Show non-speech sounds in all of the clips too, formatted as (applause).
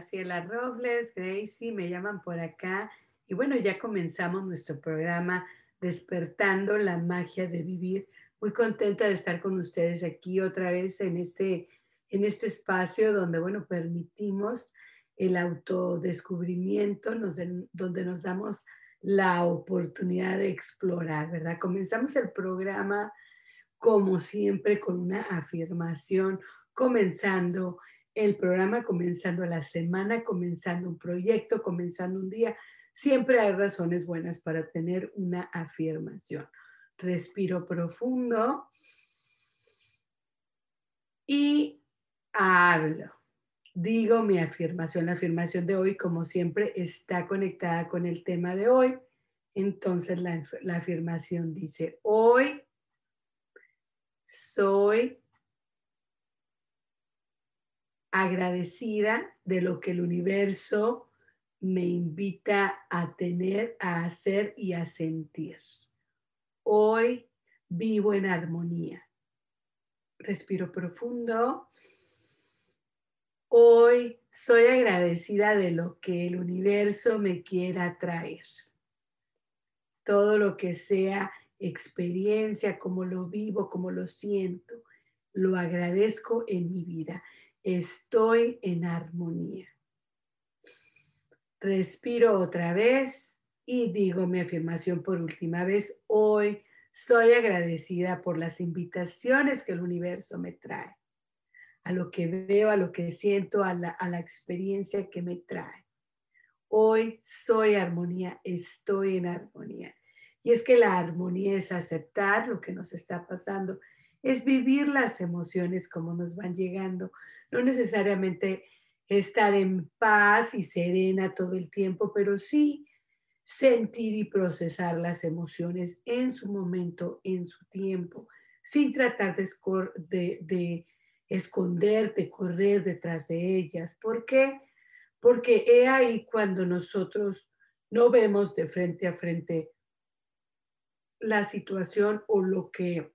Graciela Robles, Gracie, me llaman por acá. Y bueno, ya comenzamos nuestro programa Despertando la magia de vivir. Muy contenta de estar con ustedes aquí otra vez en este, en este espacio donde, bueno, permitimos el autodescubrimiento, nos, donde nos damos la oportunidad de explorar, ¿verdad? Comenzamos el programa como siempre con una afirmación, comenzando el programa, comenzando la semana, comenzando un proyecto, comenzando un día. Siempre hay razones buenas para tener una afirmación. Respiro profundo y hablo. Digo mi afirmación. La afirmación de hoy, como siempre, está conectada con el tema de hoy. Entonces la, afirmación dice, hoy soy agradecida de lo que el universo me invita a tener, a hacer y a sentir. Hoy vivo en armonía. Respiro profundo. Hoy soy agradecida de lo que el universo me quiera traer. Todo lo que sea experiencia, como lo vivo, como lo siento, lo agradezco en mi vida estoy en armonía. Respiro otra vez y digo mi afirmación por última vez. Hoy soy agradecida por las invitaciones que el universo me trae, a lo que veo, a lo que siento, a la, a la experiencia que me trae. Hoy soy armonía, estoy en armonía. Y es que la armonía es aceptar lo que nos está pasando, es vivir las emociones como nos van llegando, no necesariamente estar en paz y serena todo el tiempo, pero sí sentir y procesar las emociones en su momento, en su tiempo, sin tratar de, de, esconderte, correr detrás de ellas. ¿Por qué? Porque he ahí cuando nosotros no vemos de frente a frente la situación o lo que,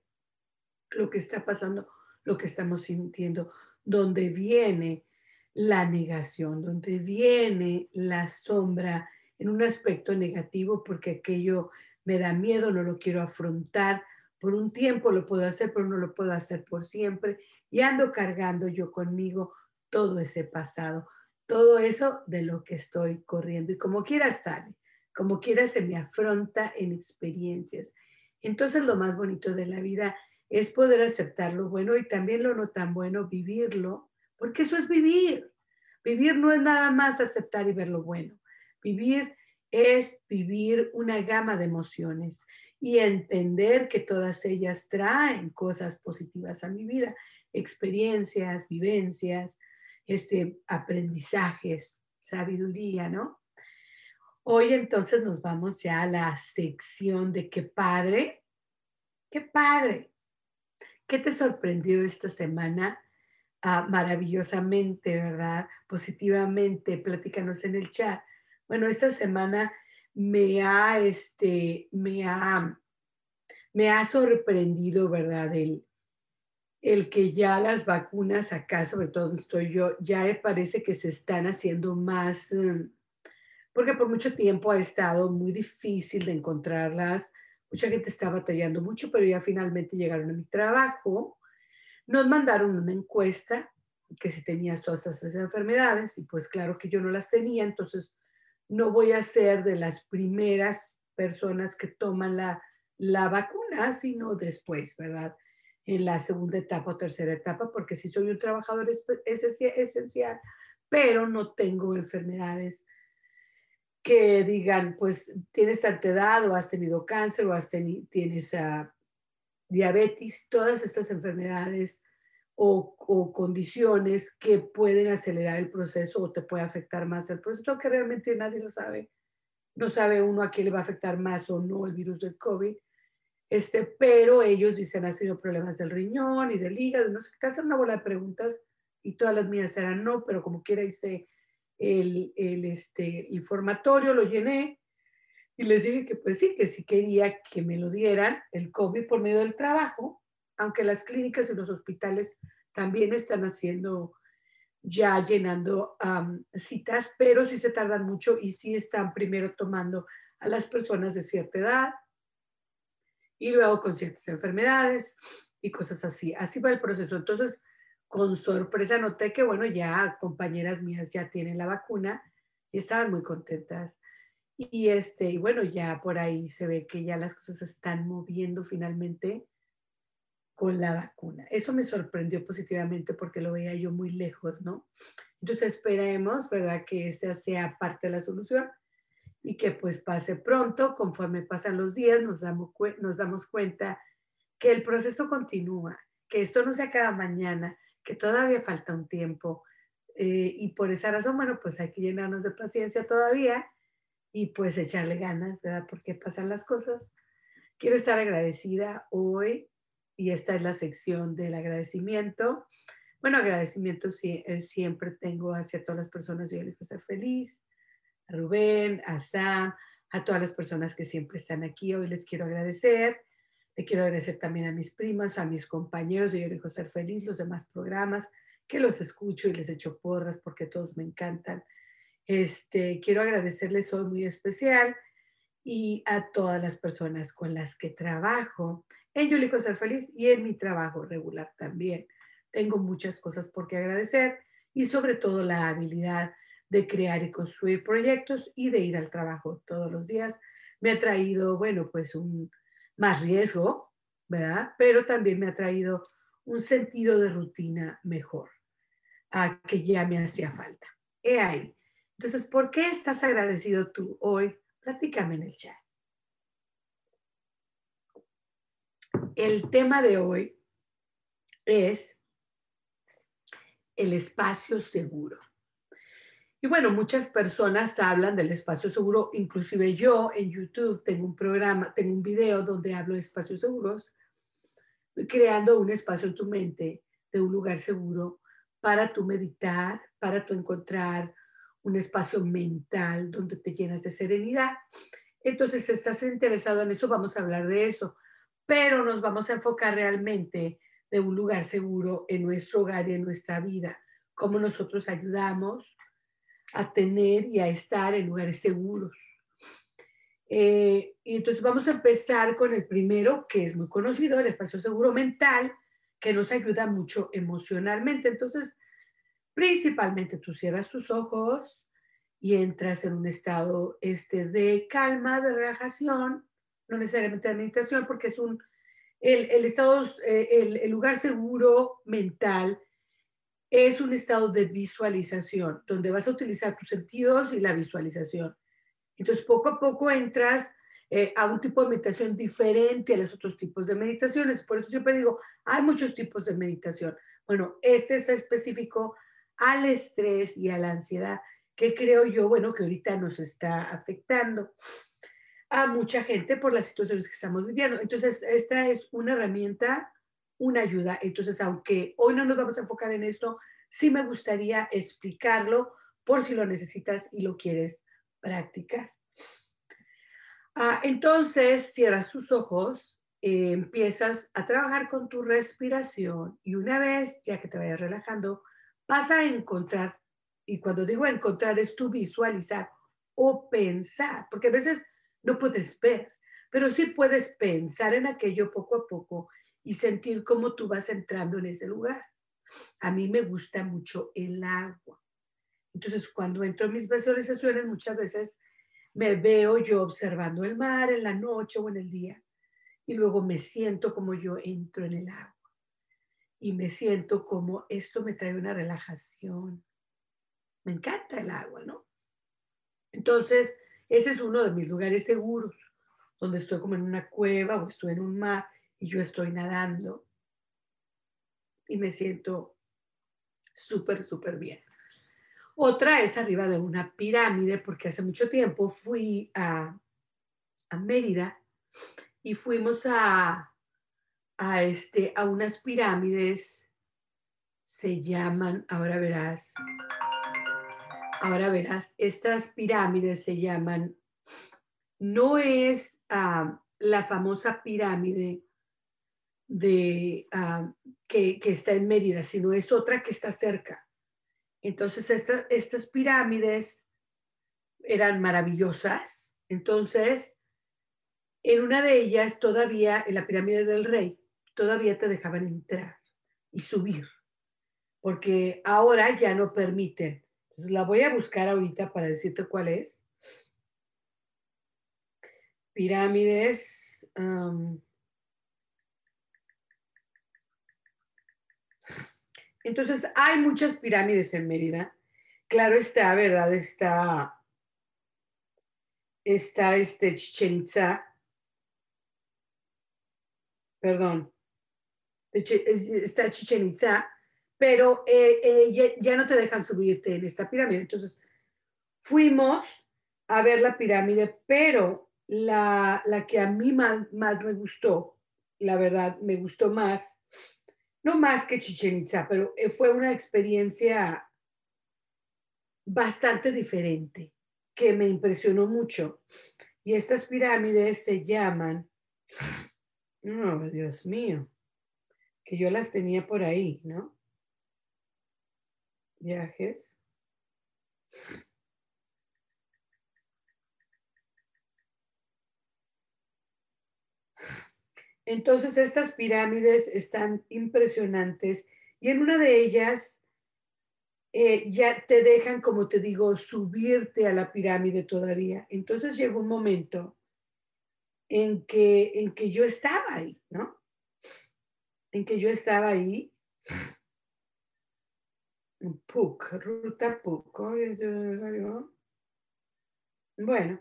lo que está pasando, lo que estamos sintiendo, donde viene la negación, donde viene la sombra en un aspecto negativo porque aquello me da miedo, no lo quiero afrontar. Por un tiempo lo puedo hacer, pero no lo puedo hacer por siempre. Y ando cargando yo conmigo todo ese pasado, todo eso de lo que estoy corriendo. Y como quiera sale, como quiera se me afronta en experiencias. Entonces lo más bonito de la vida es poder aceptar lo bueno y también lo no tan bueno, vivirlo, porque eso es vivir. Vivir no es nada más aceptar y ver lo bueno. Vivir es vivir una gama de emociones y entender que todas ellas traen cosas positivas a mi vida, experiencias, vivencias, este, aprendizajes, sabiduría, ¿no? Hoy entonces nos vamos ya a la sección de qué padre, qué padre ¿Qué te sorprendió esta semana? Ah, maravillosamente, ¿verdad? Positivamente, platícanos en el chat. Bueno, esta semana me ha, este, me ha, me ha sorprendido, ¿verdad? El, el que ya las vacunas acá, sobre todo estoy yo, ya parece que se están haciendo más, mm, porque por mucho tiempo ha estado muy difícil de encontrarlas Mucha gente está batallando mucho, pero ya finalmente llegaron a mi trabajo. Nos mandaron una encuesta que si tenías todas esas enfermedades y pues claro que yo no las tenía, entonces no voy a ser de las primeras personas que toman la, la vacuna, sino después, ¿verdad? En la segunda etapa o tercera etapa, porque si soy un trabajador esencial, pero no tengo enfermedades que digan, pues tienes tanta edad o has tenido cáncer o has tienes uh, diabetes, todas estas enfermedades o, o, condiciones que pueden acelerar el proceso o te puede afectar más el proceso, que realmente nadie lo sabe. No sabe uno a quién le va a afectar más o no el virus del COVID. Este, pero ellos dicen, ha sido problemas del riñón y del hígado, no sé, te hacen una bola de preguntas y todas las mías eran no, pero como quiera hice el, el este, informatorio, lo llené y les dije que pues sí, que sí quería que me lo dieran el COVID por medio del trabajo, aunque las clínicas y los hospitales también están haciendo ya llenando citas, pero sí se tardan mucho y sí están primero tomando a las personas de cierta edad y luego con ciertas enfermedades y cosas así. Así va el proceso. Entonces, con sorpresa noté que, bueno, ya compañeras mías ya tienen la vacuna y estaban muy contentas. Y, este, y bueno, ya por ahí se ve que ya las cosas se están moviendo finalmente con la vacuna. Eso me sorprendió positivamente porque lo veía yo muy lejos, ¿no? Entonces esperemos, ¿verdad? Que esa sea parte de la solución y que pues pase pronto, conforme pasan los días, nos damos, nos damos cuenta que el proceso continúa, que esto no se acaba mañana, que todavía falta un tiempo. Eh, y por esa razón, bueno, pues hay que llenarnos de paciencia todavía y pues echarle ganas, ¿verdad? Porque pasan las cosas. Quiero estar agradecida hoy y esta es la sección del agradecimiento. Bueno, agradecimiento eh, siempre tengo hacia todas las personas, yo elijo ser feliz, a Rubén, a Sam, a todas las personas que siempre están aquí, hoy les quiero agradecer. Le quiero agradecer también a mis primas, a mis compañeros de Yo elijo ser feliz, los demás programas, que los escucho y les echo porras porque todos me encantan. Este, quiero agradecerles hoy muy especial y a todas las personas con las que trabajo en Yo elijo ser feliz y en mi trabajo regular también. Tengo muchas cosas por qué agradecer y sobre todo la habilidad de crear y construir proyectos y de ir al trabajo todos los días. Me ha traído, bueno, pues un más riesgo, ¿verdad? Pero también me ha traído un sentido de rutina mejor, a que ya me hacía falta. He ahí. Entonces, ¿por qué estás agradecido tú hoy? Platícame en el chat. El tema de hoy es el espacio seguro. Y bueno, muchas personas hablan del espacio seguro, inclusive yo en YouTube tengo un programa, tengo un video donde hablo de espacios seguros, creando un espacio en tu mente de un lugar seguro para tu meditar, para tu encontrar un espacio mental donde te llenas de serenidad. Entonces, si estás interesado en eso, vamos a hablar de eso pero nos vamos a enfocar realmente de un lugar seguro en nuestro hogar y en nuestra vida, cómo nosotros ayudamos a tener y a estar en lugares seguros. Eh, y entonces vamos a empezar con el primero, que es muy conocido, el espacio seguro mental, que nos ayuda mucho emocionalmente. Entonces, principalmente tú cierras tus ojos y entras en un estado este, de calma, de relajación, no necesariamente de meditación, porque es un, el, el estado, eh, el, el, lugar seguro mental es un estado de visualización, donde vas a utilizar tus sentidos y la visualización. Entonces, poco a poco entras eh, a un tipo de meditación diferente a los otros tipos de meditaciones. Por eso siempre digo, hay muchos tipos de meditación. Bueno, este es específico al estrés y a la ansiedad, que creo yo, bueno, que ahorita nos está afectando a mucha gente por las situaciones que estamos viviendo. Entonces, esta es una herramienta, una ayuda. Entonces, aunque hoy no nos vamos a enfocar en esto, sí me gustaría explicarlo por si lo necesitas y lo quieres practicar. Ah, entonces, cierras tus ojos, eh, empiezas a trabajar con tu respiración y una vez, ya que te vayas relajando, vas a encontrar, y cuando digo encontrar es tu visualizar o pensar, porque a veces no puedes ver, pero sí puedes pensar en aquello poco a poco y sentir cómo tú vas entrando en ese lugar. A mí me gusta mucho el agua. Entonces, cuando entro en mis visualizaciones, muchas veces me veo yo observando el mar en la noche o en el día y luego me siento como yo entro en el agua y me siento como esto me trae una relajación. Me encanta el agua, ¿no? Entonces, ese es uno de mis lugares seguros, donde estoy como en una cueva o estoy en un mar y yo estoy nadando y me siento súper, súper bien. Otra es arriba de una pirámide, porque hace mucho tiempo fui a, a Mérida y fuimos a, a, este, a unas pirámides, se llaman, ahora verás, ahora verás, estas pirámides se llaman, no es ah, la famosa pirámide de, ah, que, que, está en Mérida, sino es otra que está cerca. Entonces, estas pirámides eran maravillosas. Entonces, en una de ellas, todavía, en la pirámide del rey, todavía te dejaban entrar y subir, porque ahora ya no permiten. La voy a buscar ahorita para decirte cuál es. Pirámides. Entonces, hay muchas pirámides en Mérida. Claro está, ¿verdad? Está, está este Chichen Itza. Perdón. Está Chichen Itza, pero eh, eh, ya, no te dejan subirte en esta pirámide. Entonces, fuimos a ver la pirámide, pero la, la que a mí más, más me gustó, la verdad, me gustó más, no más que Chichen Itza, pero eh, fue una experiencia bastante diferente que me impresionó mucho. Y estas pirámides se llaman, oh Dios mío, que yo las tenía por ahí, ¿no? Viajes. Entonces, estas pirámides están impresionantes y en una de ellas eh, ya te dejan, como te digo, subirte a la pirámide todavía. Entonces llegó un momento en que, en que yo estaba ahí, ¿no? En que yo estaba ahí. PUC, ruta PUC. Bueno,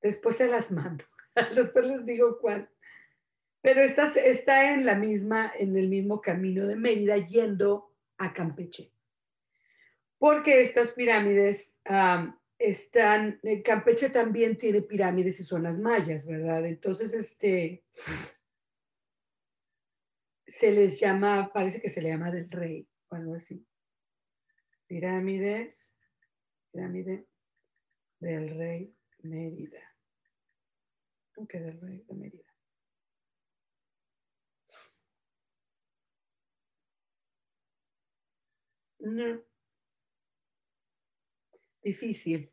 después se las mando. (laughs) Después les digo cuál pero está, está en la misma, en el mismo camino de Mérida yendo a Campeche. Porque estas pirámides están, eh, Campeche también tiene pirámides y zonas mayas, ¿verdad? Entonces, este, se les llama, parece que se le llama del rey o algo así. Pirámides, pirámide del rey Mérida. Ok, del rey de Mérida. No. Difícil.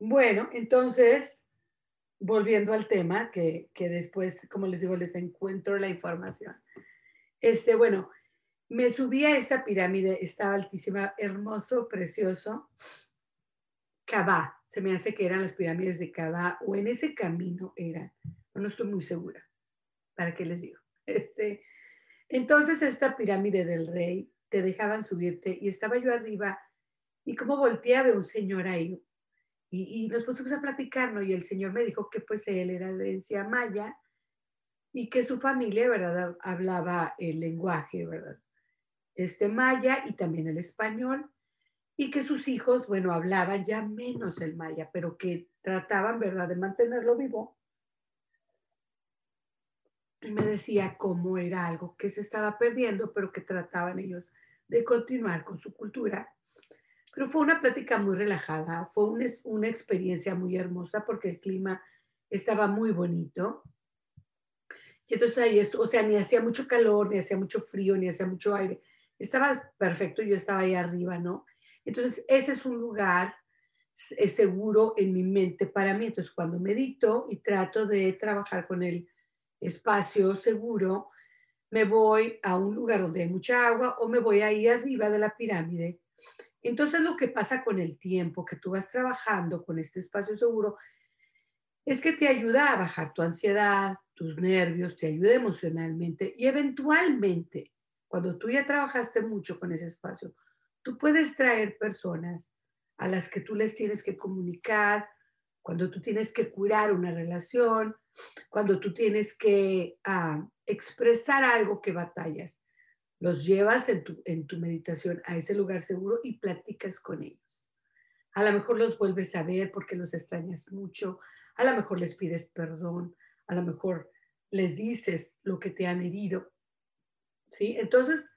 Bueno, entonces, volviendo al tema, que, que, después, como les digo, les encuentro la información. Este, bueno, me subí a esta pirámide, estaba altísima, hermoso, precioso. Cabá, se me hace que eran las pirámides de Cabá o en ese camino eran, no estoy muy segura, ¿para qué les digo? (laughs) Este, entonces esta pirámide del rey, te dejaban subirte y estaba yo arriba y como volteaba un señor ahí y, nos pusimos a platicar, ¿no? Y el señor me dijo que pues él era de herencia maya y que su familia, ¿verdad? Hablaba el lenguaje, ¿verdad? Este maya y también el español y que sus hijos, bueno, hablaban ya menos el maya, pero que trataban, ¿verdad?, de mantenerlo vivo. Y me decía cómo era algo que se estaba perdiendo, pero que trataban ellos de continuar con su cultura. Pero fue una plática muy relajada, fue una, una experiencia muy hermosa porque el clima estaba muy bonito. Y entonces ahí, o sea, ni hacía mucho calor, ni hacía mucho frío, ni hacía mucho aire. Estaba perfecto, yo estaba ahí arriba, ¿no? Entonces, ese es un lugar es seguro en mi mente para mí. Entonces, cuando medito y trato de trabajar con el espacio seguro, me voy a un lugar donde hay mucha agua o me voy ahí arriba de la pirámide. Entonces, lo que pasa con el tiempo que tú vas trabajando con este espacio seguro es que te ayuda a bajar tu ansiedad, tus nervios, te ayuda emocionalmente y eventualmente, cuando tú ya trabajaste mucho con ese espacio, tú puedes traer personas a las que tú les tienes que comunicar, cuando tú tienes que curar una relación, cuando tú tienes que ah, expresar algo que batallas. Los llevas en tu, en tu meditación a ese lugar seguro y platicas con ellos. A lo mejor los vuelves a ver porque los extrañas mucho, a lo mejor les pides perdón, a lo mejor les dices lo que te han herido. ¿Sí? Entonces,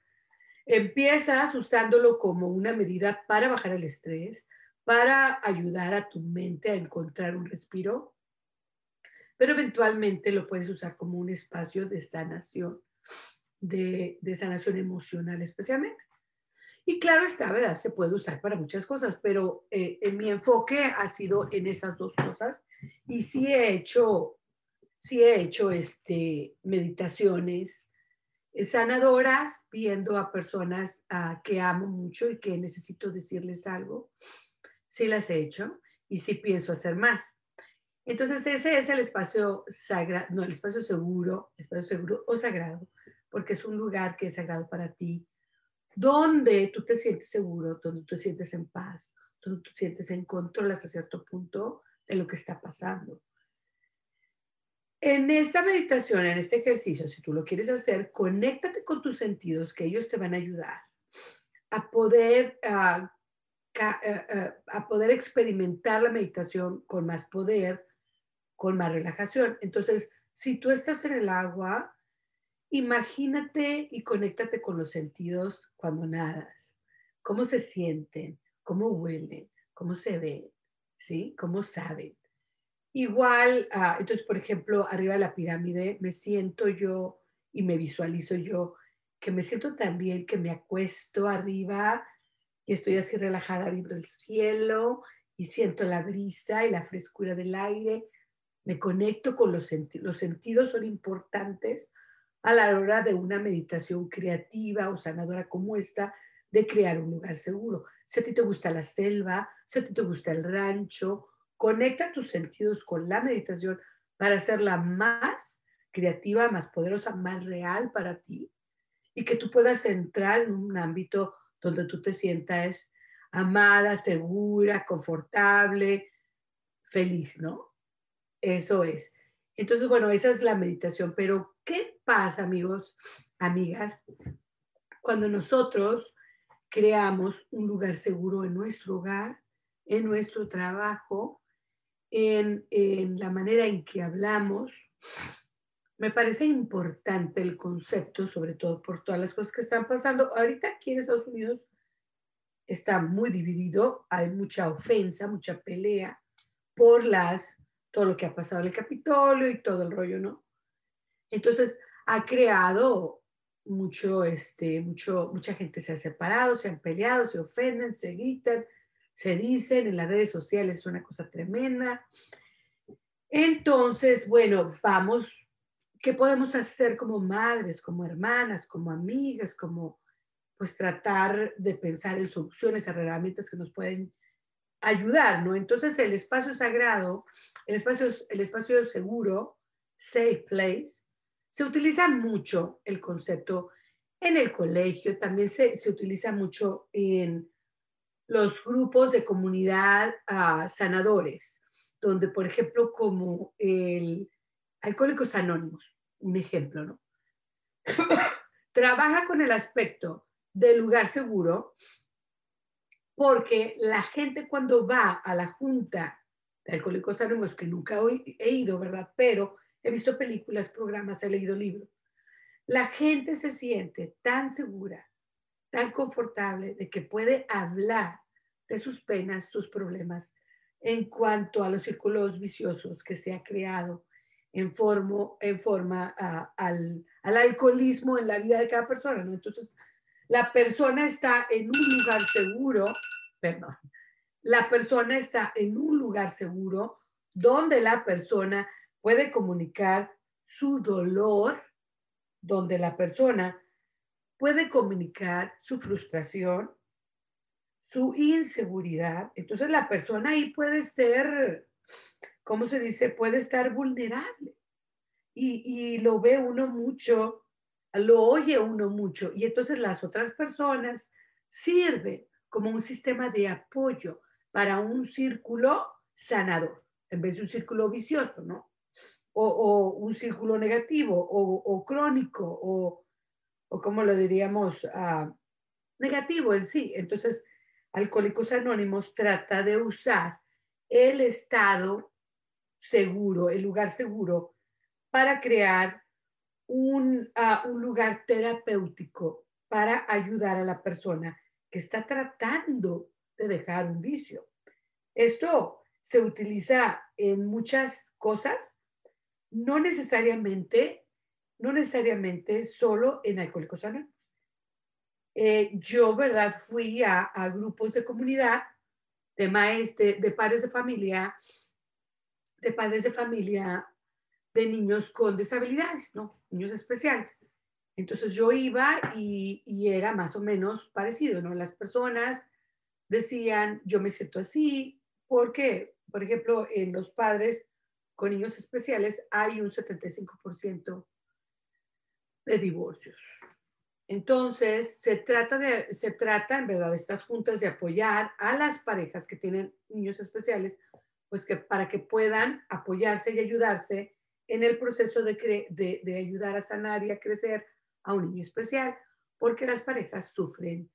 empiezas usándolo como una medida para bajar el estrés, para ayudar a tu mente a encontrar un respiro, pero eventualmente lo puedes usar como un espacio de sanación, de, sanación emocional especialmente. Y claro está, ¿verdad? Se puede usar para muchas cosas, pero eh, en mi enfoque ha sido en esas dos cosas y sí he hecho, sí he hecho este, meditaciones sanadoras, viendo a personas ah, que amo mucho y que necesito decirles algo. Sí las he hecho y sí pienso hacer más. Entonces ese es el espacio sagrado, no, el espacio seguro, espacio seguro o sagrado, porque es un lugar que es sagrado para ti, donde tú te sientes seguro, donde tú te sientes en paz, donde tú te sientes en control hasta cierto punto de lo que está pasando. En esta meditación, en este ejercicio, si tú lo quieres hacer, conéctate con tus sentidos, que ellos te van a ayudar a poder, a poder experimentar la meditación con más poder, con más relajación. Entonces, si tú estás en el agua, Imagínate y conéctate con los sentidos cuando nadas. ¿Cómo se sienten? ¿Cómo huelen? ¿Cómo se ven? ¿Sí? ¿Cómo saben? Igual, ah, entonces, por ejemplo, arriba de la pirámide me siento yo y me visualizo yo que me siento también que me acuesto arriba y estoy así relajada viendo el cielo y siento la brisa y la frescura del aire. Me conecto con los sentidos. Los sentidos son importantes a la hora de una meditación creativa o sanadora como esta, de crear un lugar seguro. Si a ti te gusta la selva, si a ti te gusta el rancho, conecta tus sentidos con la meditación para hacerla más creativa, más poderosa, más real para ti y que tú puedas entrar en un ámbito donde tú te sientas amada, segura, confortable, feliz, ¿no? Eso es. Entonces, bueno, esa es la meditación, pero ¿qué pasa, amigos, amigas, cuando nosotros creamos un lugar seguro en nuestro hogar, en nuestro trabajo, en, en la manera en que hablamos? Me parece importante el concepto, sobre todo por todas las cosas que están pasando. Ahorita aquí en Estados Unidos está muy dividido, hay mucha ofensa, mucha pelea por las todo lo que ha pasado en el Capitolio y todo el rollo, ¿no? Entonces, ha creado mucho, este, mucho, mucha gente se ha separado, se han peleado, se ofenden, se gritan, se dicen en las redes sociales, es una cosa tremenda. Entonces, bueno, vamos, ¿qué podemos hacer como madres, como hermanas, como amigas, como pues tratar de pensar en soluciones, herramientas que nos pueden ayudar, ¿no? Entonces el espacio sagrado, el espacio, el espacio seguro, safe place, se utiliza mucho el concepto en el colegio, también se, utiliza mucho en los grupos de comunidad ah, sanadores, donde, por ejemplo, como el Alcohólicos Anónimos, un ejemplo, ¿no? (coughs) Trabaja con el aspecto del lugar seguro porque la gente cuando va a la junta de Alcohólicos Anónimos, que nunca he ido, ¿verdad? Pero he visto películas, programas, he leído libros, la gente se siente tan segura, tan confortable de que puede hablar sus penas, sus problemas, en cuanto a los círculos viciosos que se ha creado en, forma, en forma al, al, alcoholismo en la vida de cada persona. Entonces, la persona está en un lugar seguro, perdón, la persona está en un lugar seguro donde la persona puede comunicar su dolor, donde la persona puede comunicar su frustración, su inseguridad. Entonces la persona ahí puede ser, ¿cómo se dice? Puede estar vulnerable. Y, y lo ve uno mucho, lo oye uno mucho. Y entonces las otras personas sirven como un sistema de apoyo para un círculo sanador, en vez de un círculo vicioso, ¿no? O, un círculo negativo o, crónico o, o, como lo diríamos, ah, negativo en sí. Entonces, Alcohólicos Anónimos trata de usar el estado seguro, el lugar seguro, para crear un, ah, un lugar terapéutico para ayudar a la persona que está tratando de dejar un vicio. Esto se utiliza en muchas cosas, no necesariamente, no necesariamente solo en Alcohólicos Anónimos. Eh, yo, ¿verdad? Fui a, grupos de comunidad, de maestros, de, padres de familia, de padres de familia, de niños con disabilidades, ¿no? Niños especiales. Entonces yo iba y, y, era más o menos parecido, ¿no? Las personas decían, yo me siento así, porque, por ejemplo, en los padres con niños especiales hay un 75% de divorcios. Entonces, se trata, de, se trata, en verdad, estas juntas de apoyar a las parejas que tienen niños especiales, pues que para que puedan apoyarse y ayudarse en el proceso de, de, ayudar a sanar y a crecer a un niño especial, porque las parejas sufren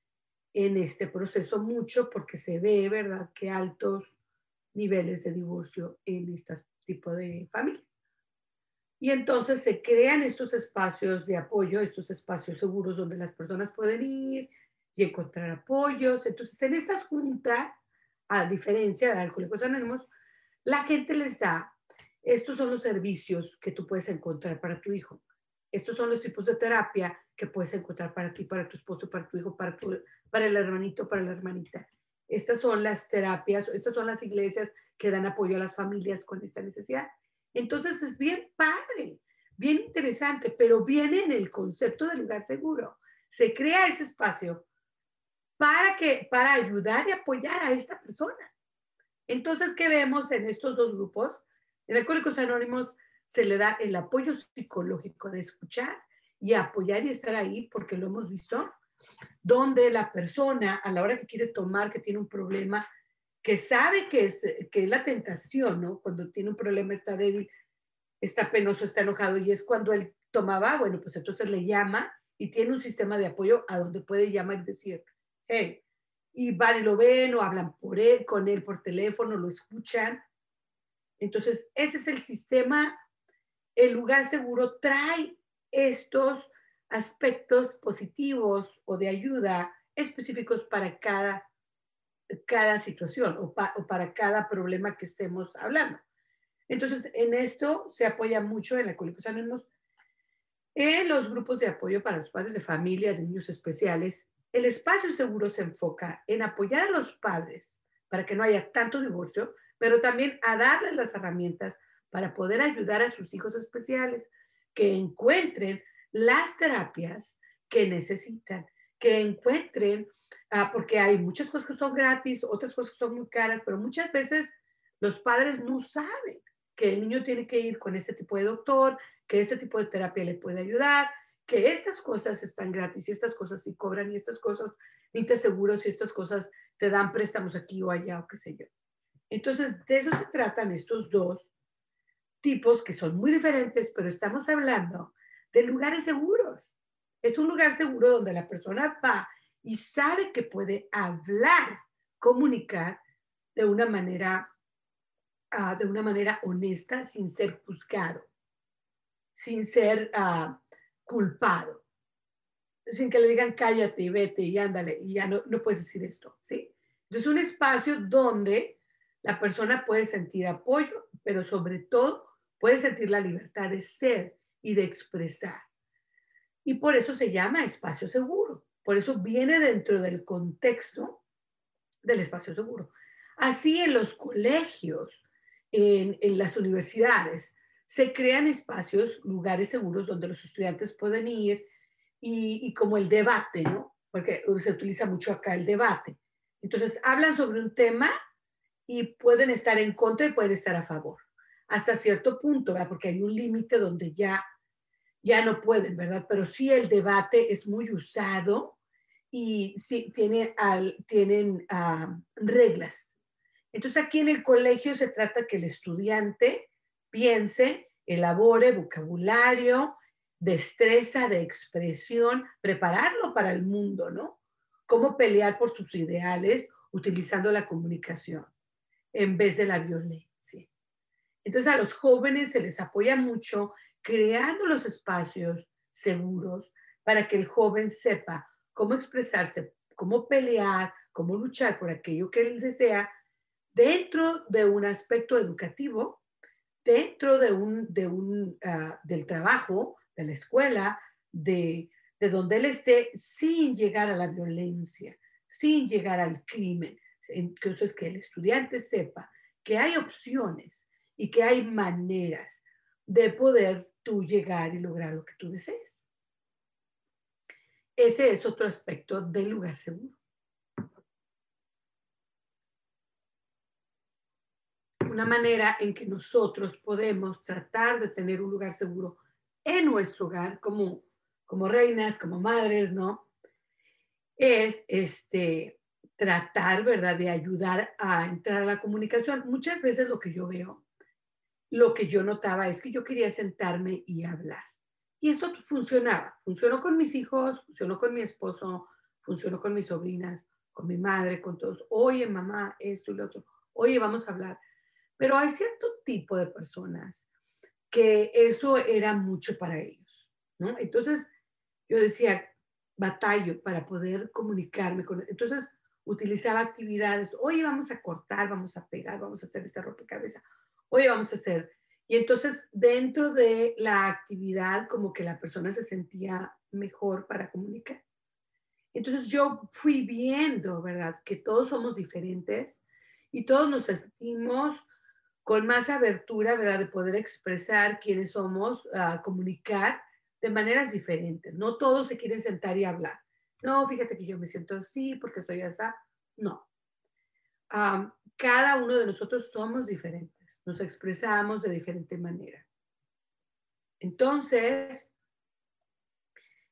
en este proceso mucho porque se ve, ¿verdad?, que altos niveles de divorcio en este tipo de familias. Y entonces se crean estos espacios de apoyo, estos espacios seguros donde las personas pueden ir y encontrar apoyos. Entonces, en estas juntas, a diferencia de Alcohólicos Anónimos, la gente les da, estos son los servicios que tú puedes encontrar para tu hijo. Estos son los tipos de terapia que puedes encontrar para ti, para tu esposo, para tu hijo, para, tu, para el hermanito, para la hermanita. Estas son las terapias, estas son las iglesias que dan apoyo a las familias con esta necesidad. Entonces es bien padre, bien interesante, pero viene en el concepto de lugar seguro. Se crea ese espacio para que para ayudar y apoyar a esta persona. Entonces, ¿qué vemos en estos dos grupos? En Alcohólicos Anónimos se le da el apoyo psicológico de escuchar y apoyar y estar ahí, porque lo hemos visto, donde la persona a la hora que quiere tomar, que tiene un problema, que sabe que es, que es la tentación, ¿no? Cuando tiene un problema, está débil, está penoso, está enojado, y es cuando él tomaba, bueno, pues entonces le llama y tiene un sistema de apoyo a donde puede llamar y decir, hey, y van y lo ven o hablan por él, con él por teléfono, lo escuchan. Entonces, ese es el sistema, el lugar seguro trae estos aspectos positivos o de ayuda específicos para cada, cada situación o, para cada problema que estemos hablando. Entonces, en esto se apoya mucho en la Anónimos, en los grupos de apoyo para los padres de familia, de niños especiales. El espacio seguro se enfoca en apoyar a los padres para que no haya tanto divorcio, pero también a darles las herramientas para poder ayudar a sus hijos especiales que encuentren las terapias que necesitan, que encuentren, ah, porque hay muchas cosas que son gratis, otras cosas que son muy caras, pero muchas veces los padres no saben que el niño tiene que ir con este tipo de doctor, que este tipo de terapia le puede ayudar, que estas cosas están gratis y estas cosas sí cobran y estas cosas ni te seguros y estas cosas te dan préstamos aquí o allá o qué sé yo. Entonces, de eso se tratan estos dos tipos que son muy diferentes, pero estamos hablando de lugares seguros. Es un lugar seguro donde la persona va y sabe que puede hablar, comunicar de una manera, ah, de una manera honesta, sin ser juzgado, sin ser ah, culpado, sin que le digan cállate y vete y ándale y ya no, puedes decir esto, ¿sí? Entonces, un espacio donde la persona puede sentir apoyo, pero sobre todo puede sentir la libertad de ser y de expresar. Y por eso se llama espacio seguro. Por eso viene dentro del contexto del espacio seguro. Así en los colegios, en, las universidades, se crean espacios, lugares seguros donde los estudiantes pueden ir y, y, como el debate, ¿no? Porque se utiliza mucho acá el debate. Entonces, hablan sobre un tema y pueden estar en contra y pueden estar a favor, hasta cierto punto, ¿verdad? Porque hay un límite donde ya, ya no pueden, ¿verdad? Pero sí el debate es muy usado y sí tiene tienen ah, reglas entonces aquí en el colegio se trata que el estudiante piense, elabore vocabulario, destreza de expresión, prepararlo para el mundo, ¿no? Cómo pelear por sus ideales utilizando la comunicación en vez de la violencia. Entonces a los jóvenes se les apoya mucho creando los espacios seguros para que el joven sepa cómo expresarse, cómo pelear, cómo luchar por aquello que él desea dentro de un aspecto educativo, dentro de un, de un, ah, del trabajo, de la escuela, de, de donde él esté, sin llegar a la violencia, sin llegar al crimen. Entonces, que el estudiante sepa que hay opciones y que hay maneras de poder tú llegar y lograr lo que tú desees. Ese es otro aspecto del lugar seguro. una manera en que nosotros podemos tratar de tener un lugar seguro en nuestro hogar, como, como reinas, como madres, ¿no? Es este, tratar, ¿verdad?, de ayudar a entrar a la comunicación. Muchas veces lo que yo veo, lo que yo notaba es que yo quería sentarme y hablar. Y esto funcionaba. Funcionó con mis hijos, funcionó con mi esposo, funcionó con mis sobrinas, con mi madre, con todos. Oye, mamá, esto y lo otro. Oye, vamos a hablar. Pero hay cierto tipo de personas que eso era mucho para ellos, ¿no? Entonces yo decía, batallo para poder comunicarme con... Entonces utilizaba actividades, oye, vamos a cortar, vamos a pegar, vamos a hacer esta rompecabezas, oye, vamos a hacer... Y entonces dentro de la actividad como que la persona se sentía mejor para comunicar. Entonces yo fui viendo, ¿verdad? Que todos somos diferentes y todos nos sentimos con más abertura, ¿verdad? De poder expresar quiénes somos, comunicar de maneras diferentes. No todos se quieren sentar y hablar. No, fíjate que yo me siento así porque estoy así. No. cada uno de nosotros somos diferentes. Nos expresamos de diferente manera. Entonces,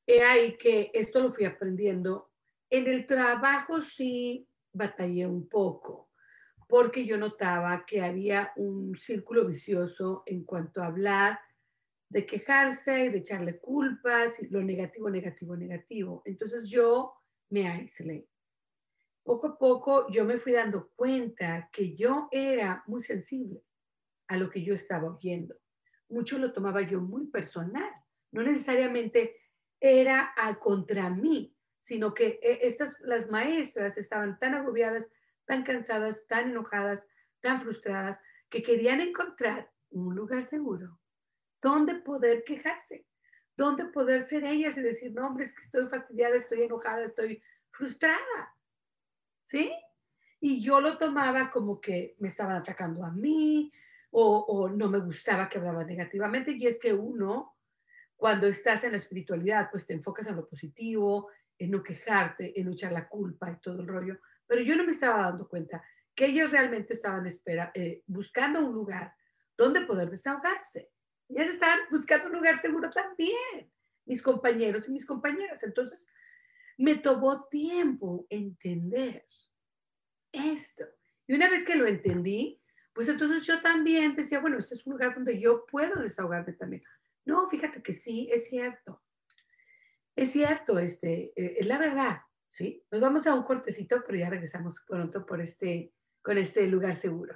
he ahí que esto lo fui aprendiendo. En el trabajo sí batallé un poco porque yo notaba que había un círculo vicioso en cuanto a hablar, de quejarse y de echarle culpas, y lo negativo, negativo, negativo. Entonces yo me aislé. Poco a poco yo me fui dando cuenta que yo era muy sensible a lo que yo estaba oyendo. Mucho lo tomaba yo muy personal. No necesariamente era a contra mí, sino que eh, estas, las maestras estaban tan agobiadas tan cansadas, tan enojadas, tan frustradas, que querían encontrar un lugar seguro donde poder quejarse, donde poder ser ellas y decir, no, hombre, es que estoy fastidiada, estoy enojada, estoy frustrada. ¿Sí? Y yo lo tomaba como que me estaban atacando a mí o, no me gustaba que hablaban negativamente. Y es que uno, cuando estás en la espiritualidad, pues te enfocas en lo positivo, en no quejarte, en no echar la culpa y todo el rollo. Pero yo no me estaba dando cuenta que ellos realmente estaban espera, eh, buscando un lugar donde poder desahogarse. Ellas estaban buscando un lugar seguro también, mis compañeros y mis compañeras. Entonces, me tomó tiempo entender esto. Y una vez que lo entendí, pues entonces yo también decía, bueno, este es un lugar donde yo puedo desahogarme también. No, fíjate que sí, es cierto. Es cierto, este, eh, es la verdad. ¿sí? Nos vamos a un cortecito, pero ya regresamos pronto por este, con este lugar seguro.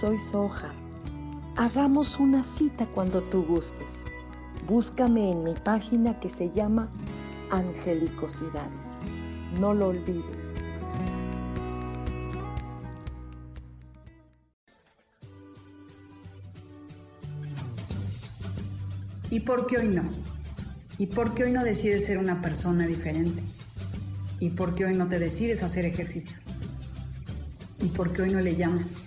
Soy Soja. Hagamos una cita cuando tú gustes. Búscame en mi página que se llama Angelicosidades. No lo olvides. ¿Y por qué hoy no? ¿Y por qué hoy no decides ser una persona diferente? ¿Y por qué hoy no te decides hacer ejercicio? ¿Y por qué hoy no le llamas?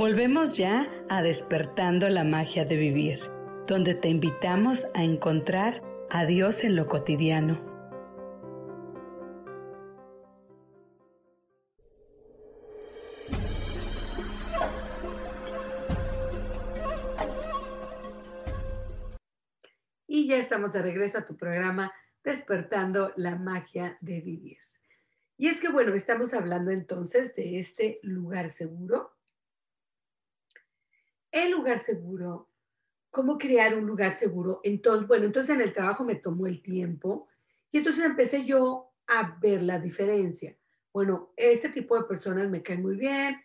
Volvemos ya a despertando la magia de vivir, donde te invitamos a encontrar a Dios en lo cotidiano ya estamos de regreso a tu programa Despertando la magia de vivir. Y es que, bueno, estamos hablando entonces de este lugar seguro. El lugar seguro, ¿cómo crear un lugar seguro? Entonces, bueno, entonces en el trabajo me tomó el tiempo y entonces empecé yo a ver la diferencia. Bueno, ese tipo de personas me caen muy bien,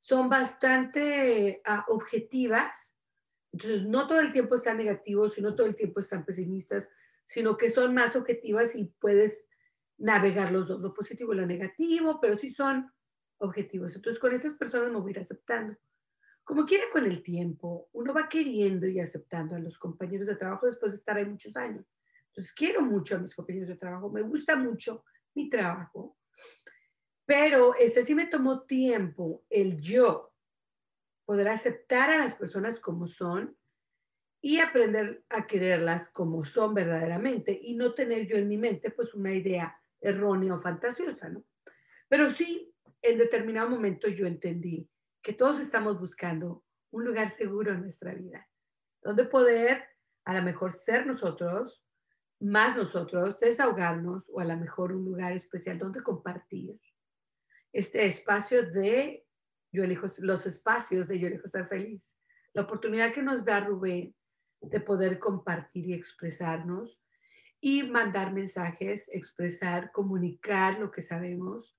son bastante uh, objetivas, entonces, no todo el tiempo están negativos y no todo el tiempo están pesimistas, sino que son más objetivas y puedes navegar los dos, lo positivo y lo negativo, pero sí son objetivos. Entonces, con estas personas me voy a ir aceptando. Como quiera con el tiempo, uno va queriendo y aceptando a los compañeros de trabajo después de estar ahí muchos años. Entonces, quiero mucho a mis compañeros de trabajo, me gusta mucho mi trabajo, pero ese sí me tomó tiempo el yo poder aceptar a las personas como son y aprender a quererlas como son verdaderamente y no tener yo en mi mente pues una idea errónea o fantasiosa, ¿no? Pero sí, en determinado momento yo entendí que todos estamos buscando un lugar seguro en nuestra vida, donde poder a lo mejor ser nosotros, más nosotros, desahogarnos o a lo mejor un lugar especial donde compartir este espacio de yo elijo los espacios de Yo elijo ser feliz. La oportunidad que nos da Rubén de poder compartir y expresarnos y mandar mensajes, expresar, comunicar lo que sabemos.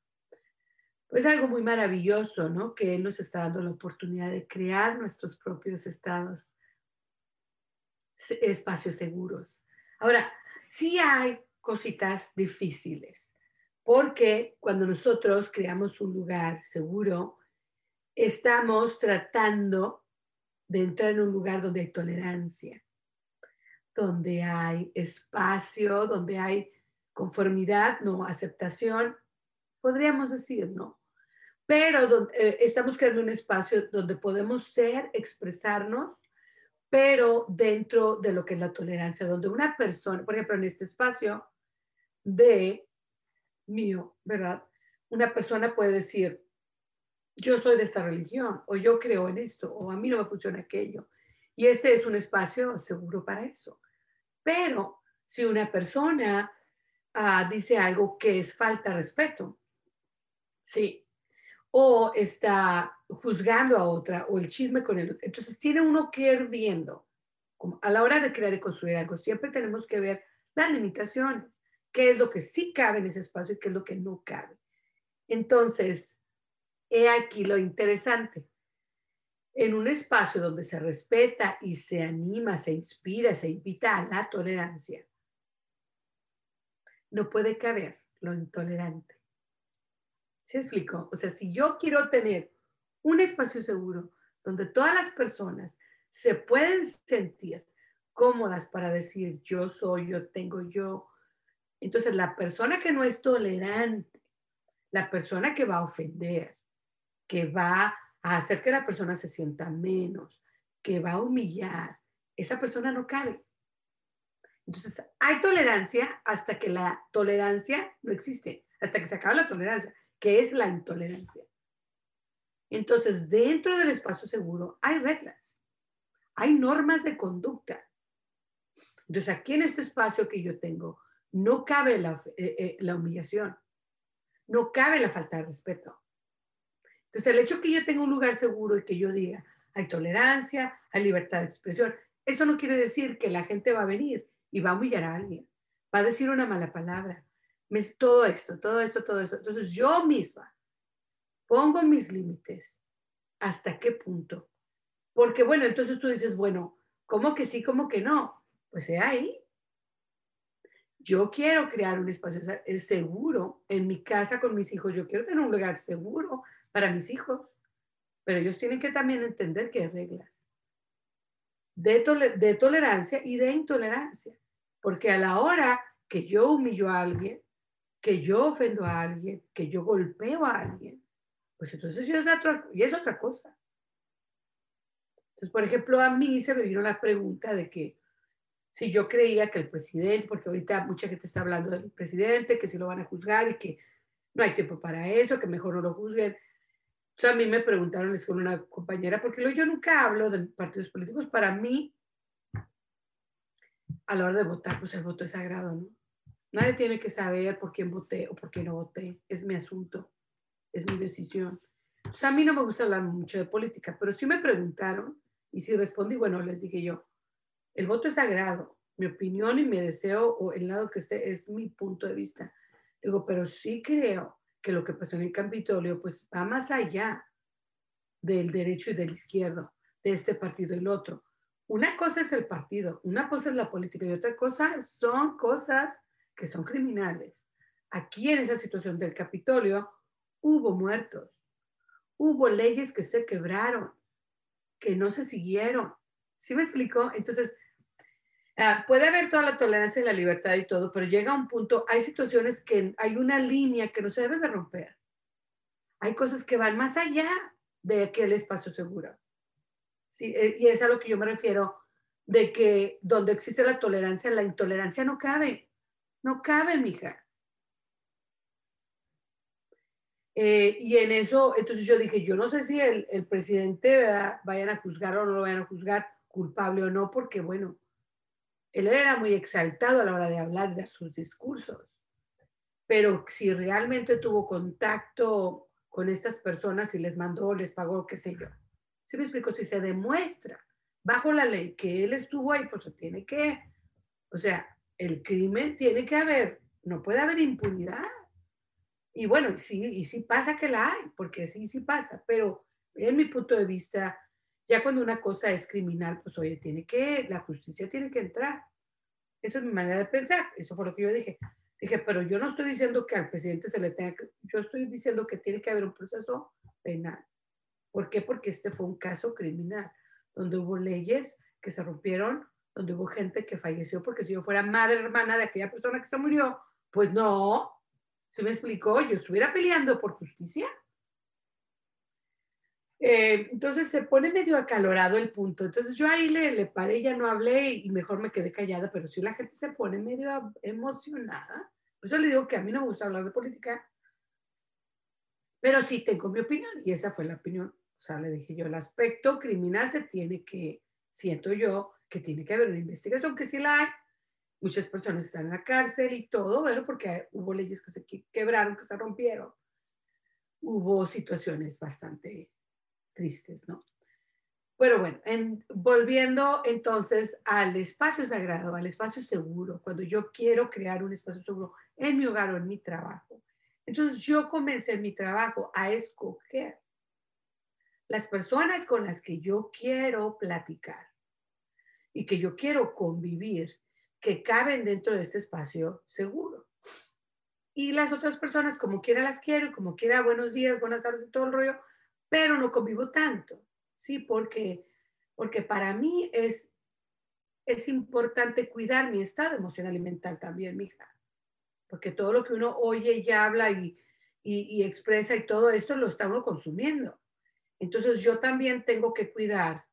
Pues algo muy maravilloso, ¿no? Que Él nos está dando la oportunidad de crear nuestros propios estados, espacios seguros. Ahora, sí hay cositas difíciles, porque cuando nosotros creamos un lugar seguro, estamos tratando de entrar en un lugar donde hay tolerancia, donde hay espacio, donde hay conformidad, no aceptación, podríamos decir, ¿no? Pero eh, estamos creando un espacio donde podemos ser, expresarnos, pero dentro de lo que es la tolerancia, donde una persona, por ejemplo, en este espacio de mío, ¿verdad? Una persona puede decir, yo soy de esta religión, o yo creo en esto, o a mí no me funciona aquello. Y este es un espacio seguro para eso. Pero si una persona ah, dice algo que es falta de respeto, sí, o está juzgando a otra, o el chisme con el otro, entonces tiene uno que ir viendo. Como a la hora de crear y construir algo, siempre tenemos que ver las limitaciones, qué es lo que sí cabe en ese espacio y qué es lo que no cabe. Entonces, he aquí lo interesante. En un espacio donde se respeta y se anima, se inspira, se invita a la tolerancia, no puede caber lo intolerante. ¿Se explico? O sea, si yo quiero tener un espacio seguro donde todas las personas se pueden sentir cómodas para decir yo soy, yo tengo yo, entonces la persona que no es tolerante, la persona que va a ofender, que va a hacer que la persona se sienta menos, que va a humillar, esa persona no cabe. Entonces, hay tolerancia hasta que la tolerancia no existe, hasta que se acaba la tolerancia que es la intolerancia. Entonces, dentro del espacio seguro hay reglas, hay normas de conducta. Entonces, aquí en este espacio que yo tengo, no cabe la, eh, eh, la humillación, no cabe la falta de respeto. Entonces, el hecho que yo tenga un lugar seguro y que yo diga, hay tolerancia, hay libertad de expresión, eso no quiere decir que la gente va a venir y va a humillar a alguien, va a decir una mala palabra, todo esto, todo esto, todo eso. Entonces yo misma pongo mis límites. ¿Hasta qué punto? Porque bueno, entonces tú dices, bueno, ¿cómo que sí, cómo que no? Pues sea ahí. Yo quiero crear un espacio seguro en mi casa con mis hijos. Yo quiero tener un lugar seguro para mis hijos. Pero ellos tienen que también entender que hay reglas de, de tolerancia y de intolerancia. Porque a la hora que yo humillo a alguien, que yo ofendo a alguien, que yo golpeo a alguien, pues entonces es otra, es otra cosa. Entonces, por ejemplo, a mí se me vino la pregunta de que si yo creía que el presidente, porque ahorita mucha gente está hablando del presidente, que si lo van a juzgar y que no hay tiempo para eso, que mejor no lo juzguen. O sea, a mí me preguntaron, con una compañera, porque yo nunca hablo de partidos políticos. Para mí, a la hora de votar, pues el voto es sagrado, ¿no? Nadie tiene que saber por quién voté o por qué no voté. Es mi asunto, es mi decisión. O sea, a mí no me gusta hablar mucho de política, pero sí me preguntaron y sí respondí, bueno, les dije yo, el voto es sagrado, mi opinión y mi deseo o el lado que esté es mi punto de vista. Digo, pero sí creo que lo que pasó en el Capitolio pues va más allá del derecho y del izquierdo, de este partido y el otro. Una cosa es el partido, una cosa es la política y otra cosa son cosas que son criminales. Aquí en esa situación del Capitolio hubo muertos, hubo leyes que se quebraron, que no se siguieron. ¿Sí me explico? Entonces, ah, puede haber toda la tolerancia y la libertad y todo, pero llega un punto, hay situaciones que hay una línea que no se debe de romper. Hay cosas que van más allá de aquel espacio seguro. Sí, eh, y es a lo que yo me refiero, de que donde existe la tolerancia, la intolerancia no cabe. No cabe, mija. Eh, y en eso, entonces yo dije, yo no sé si el, presidente vayan a juzgar o no lo vayan a juzgar culpable o no, porque bueno, él era muy exaltado a la hora de hablar de sus discursos. Pero si realmente tuvo contacto con estas personas y les mandó, les pagó, qué sé yo. Si me explico, si se demuestra bajo la ley que él estuvo ahí, pues se tiene que, o sea, el crimen tiene que haber, no puede haber impunidad. Y bueno, sí, y sí pasa que la hay, porque sí, sí pasa, pero en mi punto de vista, ya cuando una cosa es criminal, pues oye, tiene que, la justicia tiene que entrar. Esa es mi manera de pensar, eso fue lo que yo dije. Dije, pero yo no estoy diciendo que al presidente se le tenga que, yo estoy diciendo que tiene que haber un proceso penal. ¿Por qué? Porque este fue un caso criminal, donde hubo leyes que se rompieron donde hubo gente que falleció porque si yo fuera madre hermana de aquella persona que se murió, pues no, se me explicó, yo estuviera peleando por justicia. Eh, entonces se pone medio acalorado el punto. Entonces yo ahí le, le paré, ya no hablé y mejor me quedé callada, pero si la gente se pone medio emocionada, pues yo le digo que a mí no me gusta hablar de política, pero sí tengo mi opinión y esa fue la opinión. O sea, le dije yo, el aspecto criminal se tiene que, siento yo, que tiene que haber una investigación, que sí la hay. Muchas personas están en la cárcel y todo, bueno, porque hubo leyes que se quebraron, que se rompieron. Hubo situaciones bastante tristes, ¿no? Pero bueno, en, volviendo entonces al espacio sagrado, al espacio seguro, cuando yo quiero crear un espacio seguro en mi hogar o en mi trabajo, Entonces yo comencé en mi trabajo a escoger las personas con las que yo quiero platicar y que yo quiero convivir, que caben dentro de este espacio seguro. Y las otras personas, como quiera las quiero, y como quiera, buenos días, buenas tardes y todo el rollo, pero no convivo tanto, ¿sí? Porque, porque para mí es, es importante cuidar mi estado emocional y mental también, mija. Porque todo lo que uno oye y habla y, y, y expresa y todo esto lo está uno consumiendo. Entonces yo también tengo que cuidar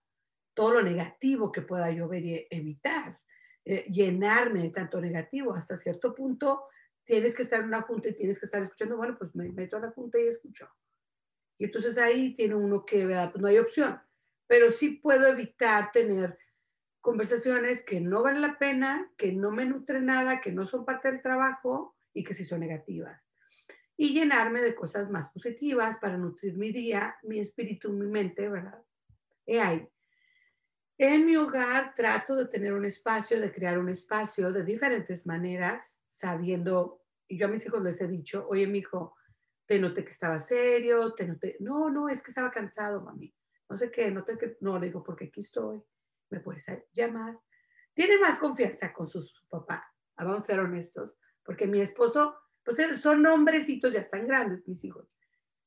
todo lo negativo que pueda yo ver y evitar, eh, llenarme de tanto negativo. Hasta cierto punto tienes que estar en una junta y tienes que estar escuchando, bueno, pues me meto a la junta y escucho. Y entonces ahí tiene uno que, pues no hay opción, pero sí puedo evitar tener conversaciones que no valen la pena, que no me nutren nada, que no son parte del trabajo y que sí son negativas y llenarme de cosas más positivas para nutrir mi día, mi espíritu, mi mente, ¿verdad? Y ahí. En mi hogar trato de tener un espacio, de crear un espacio de diferentes maneras, sabiendo, y yo a mis hijos les he dicho, oye, mi hijo, te noté que estaba serio, te noté, no, no, es que estaba cansado, mami, no sé qué, no te, no, le digo, porque aquí estoy, me puedes llamar. Tiene más confianza con su, papá, vamos a ser honestos, porque mi esposo pues son hombrecitos, ya están grandes mis hijos.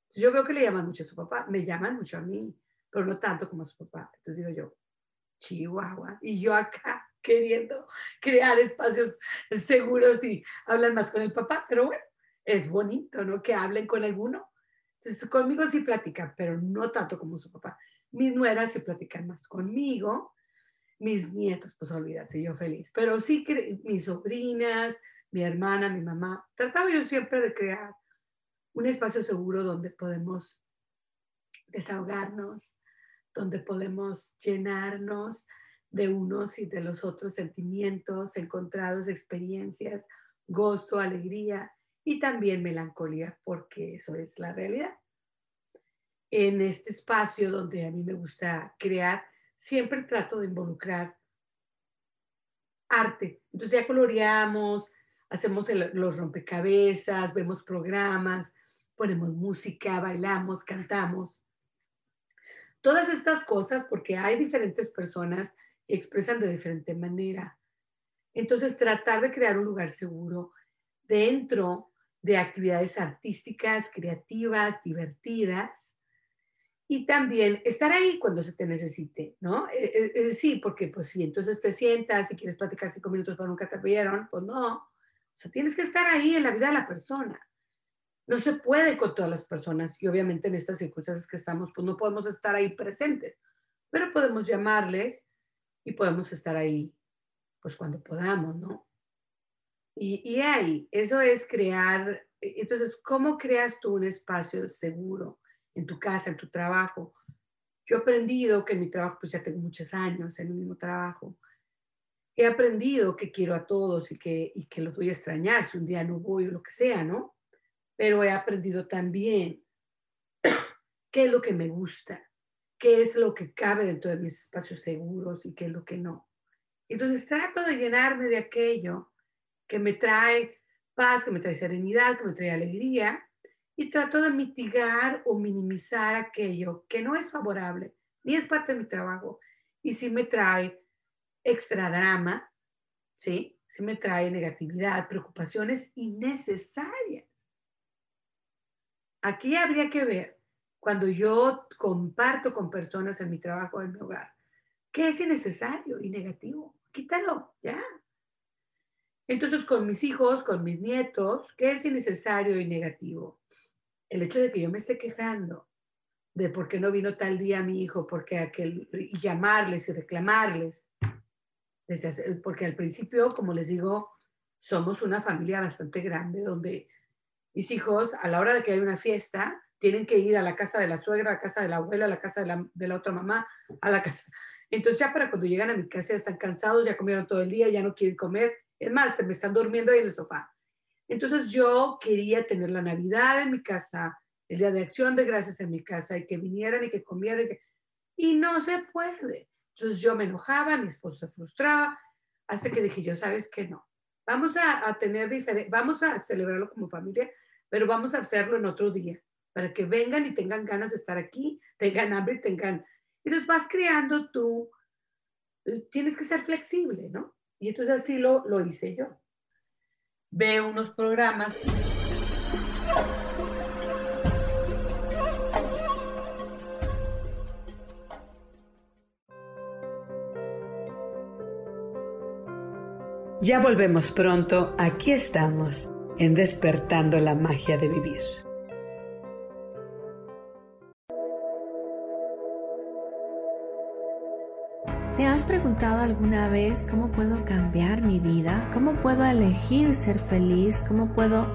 Yo veo que le llaman mucho a su papá, me llaman mucho a mí, pero no tanto como a su papá. Entonces digo yo, Chihuahua, y yo acá queriendo crear espacios seguros y hablan más con el papá, pero bueno, es bonito, ¿no? Que hablen con alguno. Entonces conmigo sí platican, pero no tanto como su papá. Mis nueras sí platican más conmigo, mis nietos, pues olvídate, yo feliz, pero sí mis sobrinas, mi hermana, mi mamá. Trataba yo siempre de crear un espacio seguro donde podemos desahogarnos, donde podemos llenarnos de unos y de los otros sentimientos encontrados, experiencias, gozo, alegría y también melancolía, porque eso es la realidad. En este espacio donde a mí me gusta crear, siempre trato de involucrar arte. Entonces ya coloreamos, hacemos los rompecabezas, vemos programas, ponemos música, bailamos, cantamos. Todas estas cosas porque hay diferentes personas que expresan de diferente manera. Entonces, tratar de crear un lugar seguro dentro de actividades artísticas, creativas, divertidas, y también estar ahí cuando se te necesite, ¿no? Eh, eh, eh, sí, porque pues si entonces te sientas y quieres platicar cinco minutos pero nunca te vieron, pues no, o sea, tienes que estar ahí en la vida de la persona. No se puede con todas las personas y obviamente en estas circunstancias que estamos, pues no podemos estar ahí presentes, pero podemos llamarles y podemos estar ahí, pues cuando podamos, ¿no? Y, y ahí, eso es crear, entonces, ¿cómo creas tú un espacio seguro en tu casa, en tu trabajo? Yo he aprendido que en mi trabajo, pues ya tengo muchos años en el mismo trabajo, he aprendido que quiero a todos y que, y que los voy a extrañar si un día no voy o lo que sea, ¿no? Pero he aprendido también (clears throat) qué es lo que me gusta, qué es lo que cabe dentro de mis espacios seguros y qué es lo que no. Entonces trato de llenarme de aquello que me trae paz, que me trae serenidad, que me trae alegría y trato de mitigar o minimizar aquello que no es favorable, ni es parte de mi trabajo y sí me trae extra drama, ¿sí? Se me trae negatividad, preocupaciones innecesarias. Aquí habría que ver, cuando yo comparto con personas en mi trabajo, en mi hogar, qué es innecesario y negativo. Quítalo, ya. Entonces, con mis hijos, con mis nietos, ¿qué es innecesario y negativo? El hecho de que yo me esté quejando de por qué no vino tal día mi hijo, porque aquel, y llamarles y reclamarles porque al principio, como les digo, somos una familia bastante grande donde mis hijos, a la hora de que hay una fiesta, tienen que ir a la casa de la suegra, a la casa de la abuela, a la casa de la, otra mamá, a la casa. Entonces ya para cuando llegan a mi casa ya están cansados, ya comieron todo el día, ya no quieren comer. Es más, se me están durmiendo ahí en el sofá. Entonces yo quería tener la Navidad en mi casa, el Día de Acción de Gracias en mi casa, y que vinieran y que comieran. Y, y no se puede. Entonces yo me enojaba, mi esposo se frustraba, hasta que dije yo, ¿sabes qué? No. Vamos a, tener diferente, vamos a celebrarlo como familia, pero vamos a hacerlo en otro día, para que vengan y tengan ganas de estar aquí, tengan hambre y tengan... Y los vas creando tú, eh, tienes que ser flexible, ¿no? Y entonces así lo, lo hice yo. Veo unos programas. Ya volvemos pronto, aquí estamos, en despertando la magia de vivir. ¿Te has preguntado alguna vez cómo puedo cambiar mi vida? ¿Cómo puedo elegir ser feliz? ¿Cómo puedo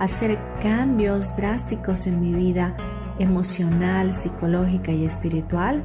hacer cambios drásticos en mi vida emocional, psicológica y espiritual?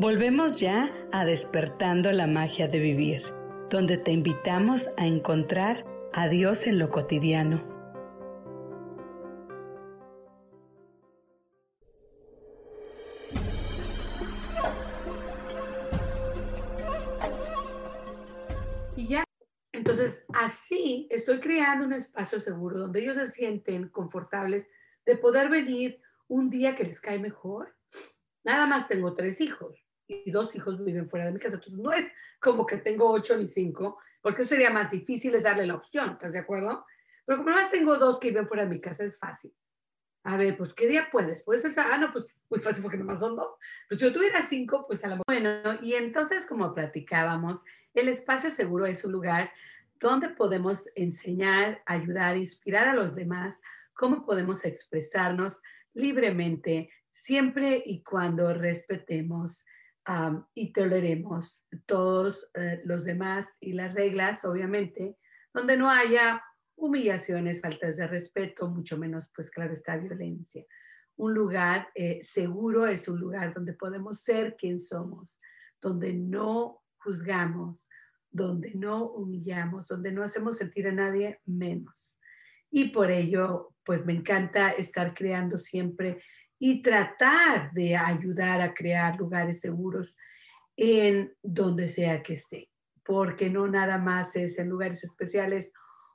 Volvemos ya a despertando la magia de vivir, donde te invitamos a encontrar a Dios en lo cotidiano. Y ya, entonces así estoy creando un espacio seguro donde ellos se sienten confortables de poder venir un día que les cae mejor. Nada más tengo tres hijos y dos hijos viven fuera de mi casa. Entonces no es como que tengo ocho ni cinco, porque eso sería más difícil es darle la opción, ¿estás de acuerdo? Pero como más tengo dos que viven fuera de mi casa, es fácil. A ver, pues, ¿qué día puedes? ¿Puedes ser? Ah, no, pues, muy fácil porque nomás son dos. Pues si yo tuviera cinco, pues a lo mejor. Bueno, y entonces, como platicábamos, el espacio seguro es un lugar donde podemos enseñar, ayudar, inspirar a los demás, cómo podemos expresarnos libremente, siempre y cuando respetemos y toleremos todos eh, los demás y las reglas, obviamente, donde no haya humillaciones, faltas de respeto, mucho menos, pues claro, está violencia. Un lugar eh, seguro es un lugar donde podemos ser quien somos, donde no juzgamos, donde no humillamos, donde no hacemos sentir a nadie menos. Y por ello, pues me encanta estar creando siempre y tratar de ayudar a crear lugares seguros en donde sea que esté, porque no nada más es en lugares especiales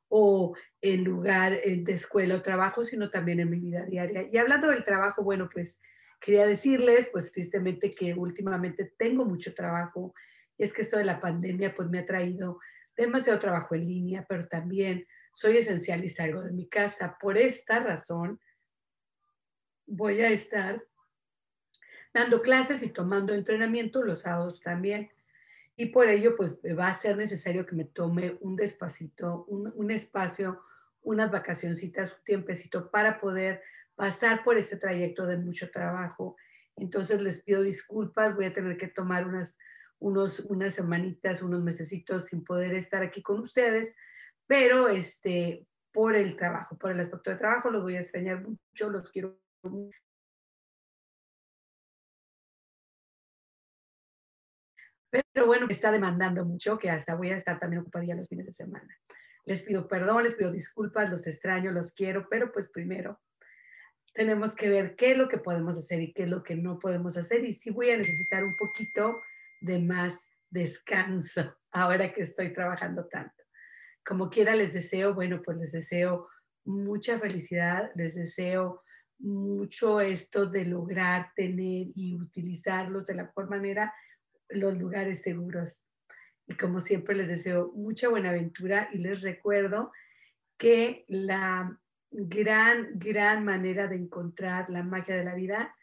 o en lugar eh, de escuela o trabajo, sino también en mi vida diaria. Y hablando del trabajo, bueno, pues quería decirles, pues tristemente que últimamente tengo mucho trabajo. Y es que esto de la pandemia, pues me ha traído demasiado trabajo en línea, pero también soy esencial y salgo de mi casa. Por esta razón, voy a estar dando clases y tomando entrenamiento los sábados también. Y por ello, pues va a ser necesario que me tome un despacito, un, espacio, unas vacacioncitas, un tiempecito para poder pasar por ese trayecto de mucho trabajo. Entonces les pido disculpas, voy a tener que tomar unas, unos, unas semanitas, unos mesecitos sin poder estar aquí con ustedes, pero este, por el trabajo, por el aspecto de trabajo, los voy a extrañar mucho, los quiero Pero bueno, está demandando mucho, que hasta voy a estar también ocupadilla los fines de semana. Les pido perdón, les pido disculpas, los extraño, los quiero, pero pues primero tenemos que ver qué es lo que podemos hacer y qué es lo que no podemos hacer. Y sí voy a necesitar un poquito de más descanso (laughs) ahora que estoy trabajando tanto. Como quiera les deseo, bueno, pues les deseo mucha felicidad, les deseo mucho esto de lograr tener y utilizarlos de la mejor manera los lugares seguros. Y como siempre les deseo mucha buena aventura y les recuerdo que la gran, gran manera de encontrar la magia de la vida,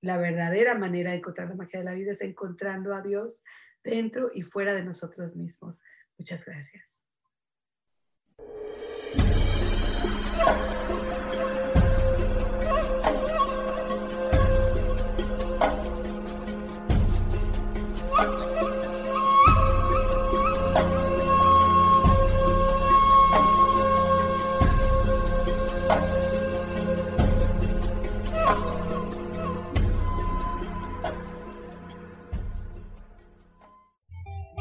la verdadera manera de encontrar la magia de la vida es encontrando a Dios dentro y fuera de nosotros mismos. Muchas gracias.